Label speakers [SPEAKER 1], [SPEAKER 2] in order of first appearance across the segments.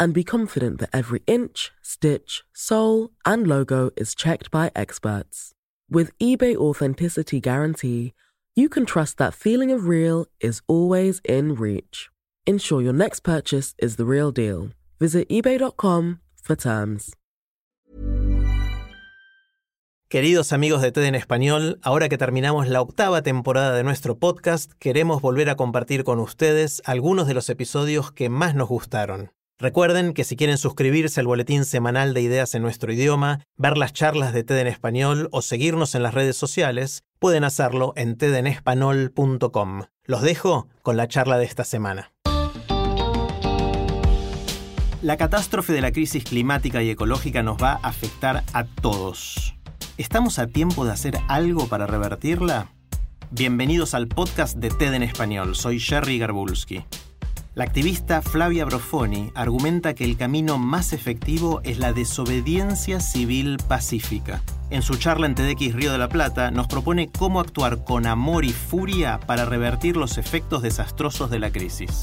[SPEAKER 1] and be confident that every inch, stitch, sole, and logo is checked by experts. With eBay Authenticity Guarantee, you can trust that feeling of real is always in reach. Ensure your next purchase is the real deal. Visit eBay.com for terms.
[SPEAKER 2] Queridos amigos de TED en Español, ahora que terminamos la octava temporada de nuestro podcast, queremos volver a compartir con ustedes algunos de los episodios que más nos gustaron. Recuerden que si quieren suscribirse al boletín semanal de ideas en nuestro idioma, ver las charlas de TED en español o seguirnos en las redes sociales, pueden hacerlo en tedenespanol.com. Los dejo con la charla de esta semana. La catástrofe de la crisis climática y ecológica nos va a afectar a todos. ¿Estamos a tiempo de hacer algo para revertirla? Bienvenidos al podcast de TED en español. Soy Jerry Garbulski. La activista Flavia Brofoni argumenta que el camino más efectivo es la desobediencia civil pacífica. En su charla en TEDx Río de la Plata nos propone cómo actuar con amor y furia para revertir los efectos desastrosos de la crisis.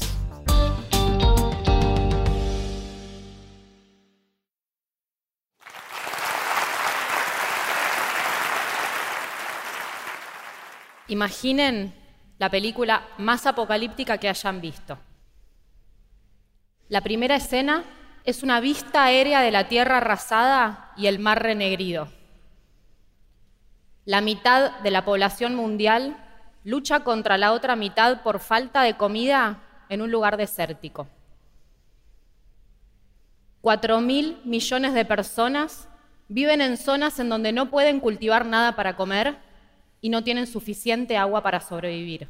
[SPEAKER 3] Imaginen la película más apocalíptica que hayan visto. La primera escena es una vista aérea de la tierra arrasada y el mar renegrido. La mitad de la población mundial lucha contra la otra mitad por falta de comida en un lugar desértico. Cuatro mil millones de personas viven en zonas en donde no pueden cultivar nada para comer y no tienen suficiente agua para sobrevivir.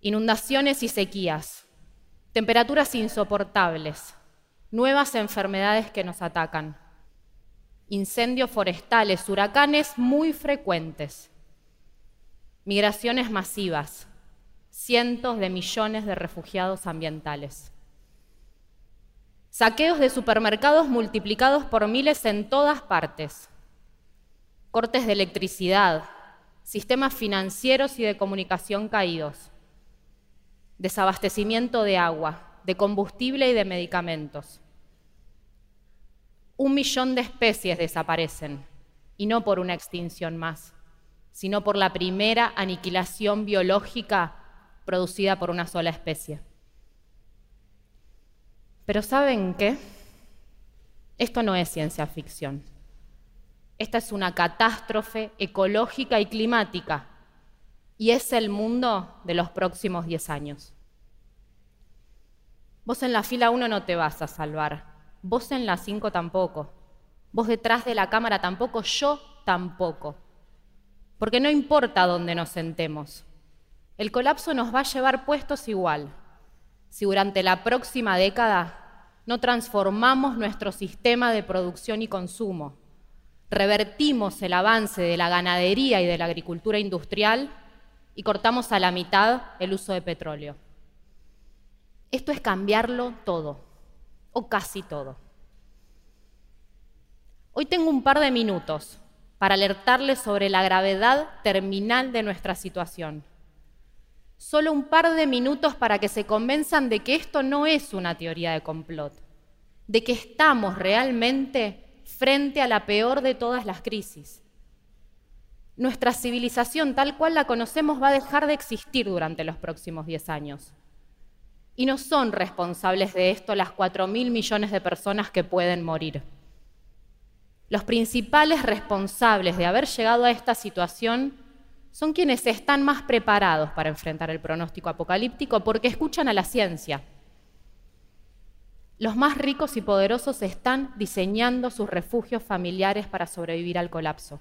[SPEAKER 3] Inundaciones y sequías, temperaturas insoportables, nuevas enfermedades que nos atacan, incendios forestales, huracanes muy frecuentes, migraciones masivas, cientos de millones de refugiados ambientales. Saqueos de supermercados multiplicados por miles en todas partes. Cortes de electricidad, sistemas financieros y de comunicación caídos desabastecimiento de agua, de combustible y de medicamentos. Un millón de especies desaparecen, y no por una extinción más, sino por la primera aniquilación biológica producida por una sola especie. Pero ¿saben qué? Esto no es ciencia ficción. Esta es una catástrofe ecológica y climática y es el mundo de los próximos 10 años. Vos en la fila 1 no te vas a salvar, vos en la 5 tampoco, vos detrás de la cámara tampoco, yo tampoco. Porque no importa dónde nos sentemos, el colapso nos va a llevar puestos igual. Si durante la próxima década no transformamos nuestro sistema de producción y consumo, revertimos el avance de la ganadería y de la agricultura industrial, y cortamos a la mitad el uso de petróleo. Esto es cambiarlo todo, o casi todo. Hoy tengo un par de minutos para alertarles sobre la gravedad terminal de nuestra situación. Solo un par de minutos para que se convenzan de que esto no es una teoría de complot, de que estamos realmente frente a la peor de todas las crisis nuestra civilización tal cual la conocemos va a dejar de existir durante los próximos 10 años. Y no son responsables de esto las 4 mil millones de personas que pueden morir. Los principales responsables de haber llegado a esta situación son quienes están más preparados para enfrentar el pronóstico apocalíptico porque escuchan a la ciencia. Los más ricos y poderosos están diseñando sus refugios familiares para sobrevivir al colapso.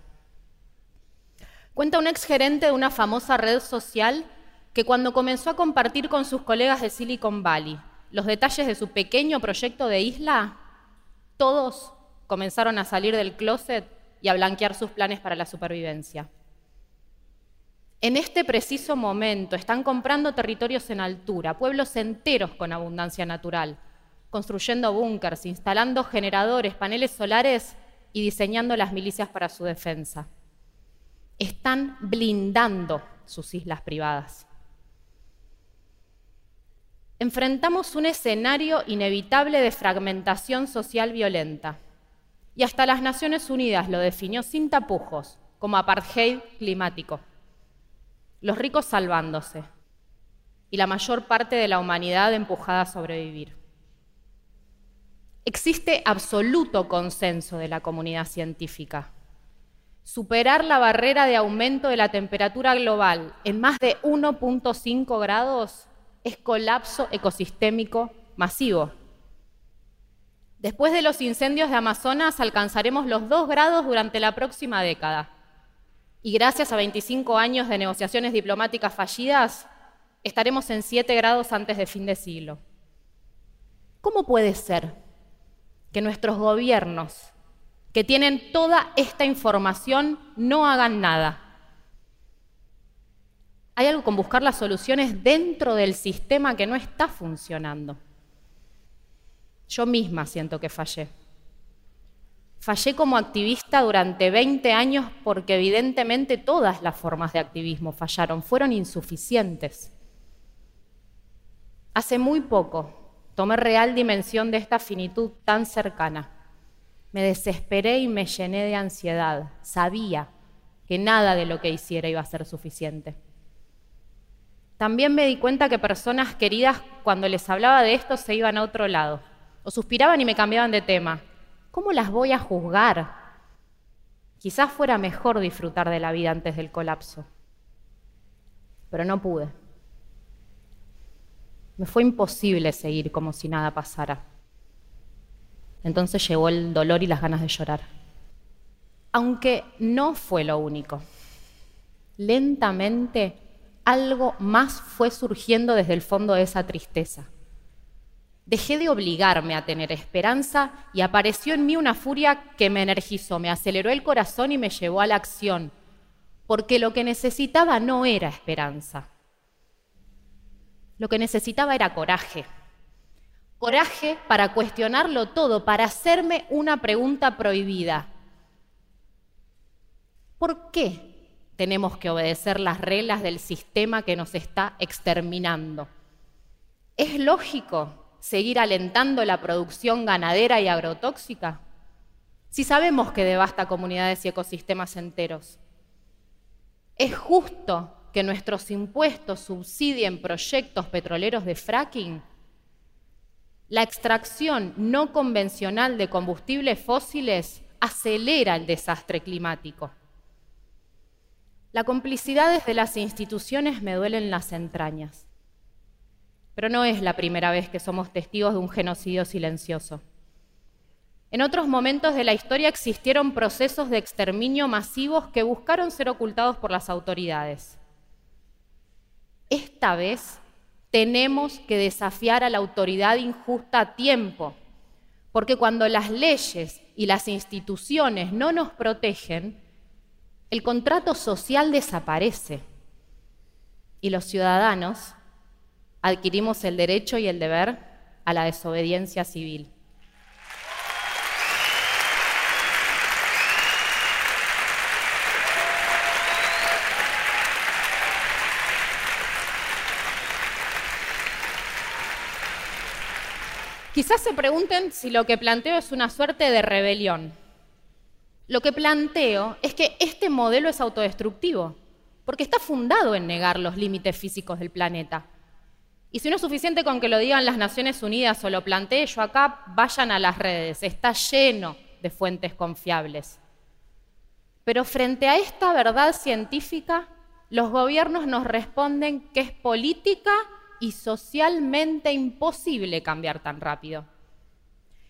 [SPEAKER 3] Cuenta un exgerente de una famosa red social que cuando comenzó a compartir con sus colegas de Silicon Valley los detalles de su pequeño proyecto de isla, todos comenzaron a salir del closet y a blanquear sus planes para la supervivencia. En este preciso momento están comprando territorios en altura, pueblos enteros con abundancia natural, construyendo búnkers, instalando generadores, paneles solares y diseñando las milicias para su defensa. Están blindando sus islas privadas. Enfrentamos un escenario inevitable de fragmentación social violenta. Y hasta las Naciones Unidas lo definió sin tapujos como apartheid climático. Los ricos salvándose y la mayor parte de la humanidad empujada a sobrevivir. Existe absoluto consenso de la comunidad científica. Superar la barrera de aumento de la temperatura global en más de 1.5 grados es colapso ecosistémico masivo. Después de los incendios de Amazonas alcanzaremos los 2 grados durante la próxima década. Y gracias a 25 años de negociaciones diplomáticas fallidas, estaremos en 7 grados antes de fin de siglo. ¿Cómo puede ser que nuestros gobiernos, que tienen toda esta información, no hagan nada. Hay algo con buscar las soluciones dentro del sistema que no está funcionando. Yo misma siento que fallé. Fallé como activista durante 20 años porque evidentemente todas las formas de activismo fallaron, fueron insuficientes. Hace muy poco tomé real dimensión de esta finitud tan cercana. Me desesperé y me llené de ansiedad. Sabía que nada de lo que hiciera iba a ser suficiente. También me di cuenta que personas queridas, cuando les hablaba de esto, se iban a otro lado, o suspiraban y me cambiaban de tema. ¿Cómo las voy a juzgar? Quizás fuera mejor disfrutar de la vida antes del colapso, pero no pude. Me fue imposible seguir como si nada pasara. Entonces llegó el dolor y las ganas de llorar. Aunque no fue lo único. Lentamente algo más fue surgiendo desde el fondo de esa tristeza. Dejé de obligarme a tener esperanza y apareció en mí una furia que me energizó, me aceleró el corazón y me llevó a la acción, porque lo que necesitaba no era esperanza, lo que necesitaba era coraje. Coraje para cuestionarlo todo, para hacerme una pregunta prohibida. ¿Por qué tenemos que obedecer las reglas del sistema que nos está exterminando? ¿Es lógico seguir alentando la producción ganadera y agrotóxica? Si sabemos que devasta comunidades y ecosistemas enteros. ¿Es justo que nuestros impuestos subsidien proyectos petroleros de fracking? La extracción no convencional de combustibles fósiles acelera el desastre climático. La complicidad desde las instituciones me duele en las entrañas. Pero no es la primera vez que somos testigos de un genocidio silencioso. En otros momentos de la historia existieron procesos de exterminio masivos que buscaron ser ocultados por las autoridades. Esta vez tenemos que desafiar a la autoridad injusta a tiempo, porque cuando las leyes y las instituciones no nos protegen, el contrato social desaparece y los ciudadanos adquirimos el derecho y el deber a la desobediencia civil. Quizás se pregunten si lo que planteo es una suerte de rebelión. Lo que planteo es que este modelo es autodestructivo, porque está fundado en negar los límites físicos del planeta. Y si no es suficiente con que lo digan las Naciones Unidas o lo plantee yo acá, vayan a las redes, está lleno de fuentes confiables. Pero frente a esta verdad científica, los gobiernos nos responden que es política y socialmente imposible cambiar tan rápido.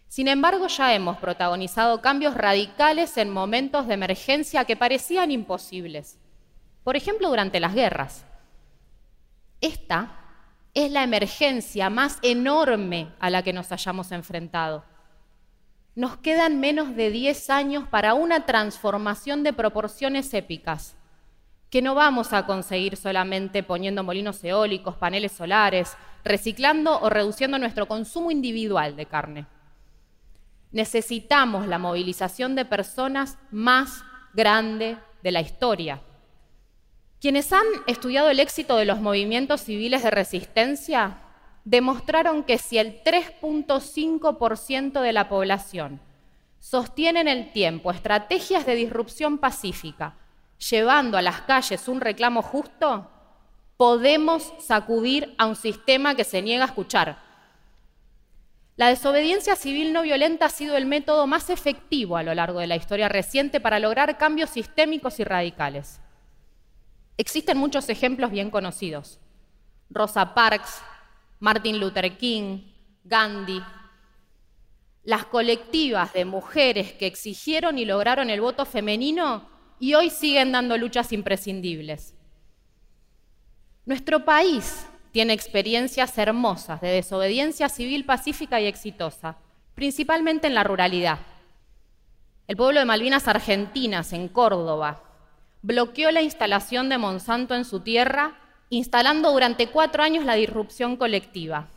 [SPEAKER 3] Sin embargo, ya hemos protagonizado cambios radicales en momentos de emergencia que parecían imposibles. Por ejemplo, durante las guerras. Esta es la emergencia más enorme a la que nos hayamos enfrentado. Nos quedan menos de 10 años para una transformación de proporciones épicas, que no vamos a conseguir solamente poniendo molinos eólicos, paneles solares, reciclando o reduciendo nuestro consumo individual de carne. Necesitamos la movilización de personas más grande de la historia. Quienes han estudiado el éxito de los movimientos civiles de resistencia demostraron que si el 3.5% de la población sostiene en el tiempo estrategias de disrupción pacífica, llevando a las calles un reclamo justo, podemos sacudir a un sistema que se niega a escuchar. La desobediencia civil no violenta ha sido el método más efectivo a lo largo de la historia reciente para lograr cambios sistémicos y radicales. Existen muchos ejemplos bien conocidos. Rosa Parks, Martin Luther King, Gandhi, las colectivas de mujeres que exigieron y lograron el voto femenino y hoy siguen dando luchas imprescindibles. Nuestro país tiene experiencias hermosas de desobediencia civil pacífica y exitosa, principalmente en la ruralidad. El pueblo de Malvinas Argentinas, en Córdoba, bloqueó la instalación de Monsanto en su tierra instalando durante cuatro años la disrupción colectiva.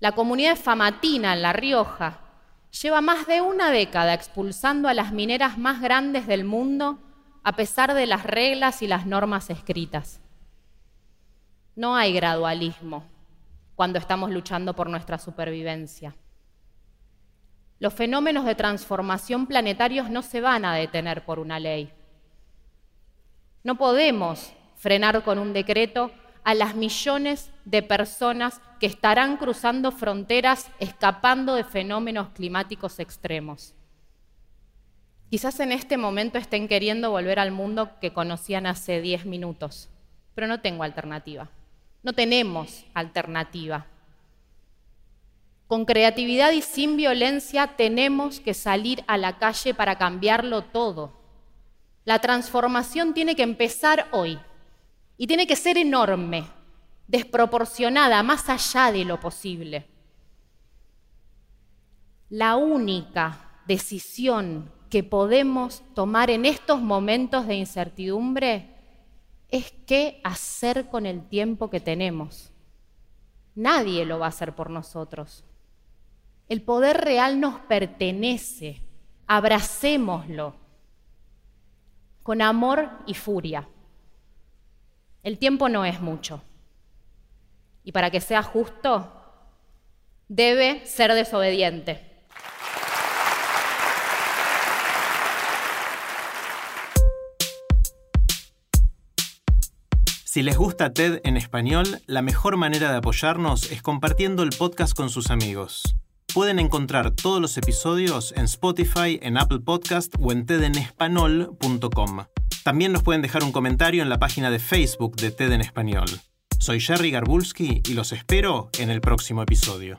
[SPEAKER 3] La comunidad Famatina, en La Rioja, lleva más de una década expulsando a las mineras más grandes del mundo a pesar de las reglas y las normas escritas. No hay gradualismo cuando estamos luchando por nuestra supervivencia. Los fenómenos de transformación planetarios no se van a detener por una ley. No podemos frenar con un decreto a las millones de personas que estarán cruzando fronteras escapando de fenómenos climáticos extremos. Quizás en este momento estén queriendo volver al mundo que conocían hace 10 minutos, pero no tengo alternativa. No tenemos alternativa. Con creatividad y sin violencia tenemos que salir a la calle para cambiarlo todo. La transformación tiene que empezar hoy y tiene que ser enorme, desproporcionada, más allá de lo posible. La única decisión que podemos tomar en estos momentos de incertidumbre es qué hacer con el tiempo que tenemos. Nadie lo va a hacer por nosotros. El poder real nos pertenece. Abracémoslo con amor y furia. El tiempo no es mucho. Y para que sea justo, debe ser desobediente.
[SPEAKER 2] Si les gusta TED en español, la mejor manera de apoyarnos es compartiendo el podcast con sus amigos. Pueden encontrar todos los episodios en Spotify, en Apple Podcast o en tedenespanol.com. También nos pueden dejar un comentario en la página de Facebook de TED en Español. Soy Jerry Garbulski y los espero en el próximo episodio.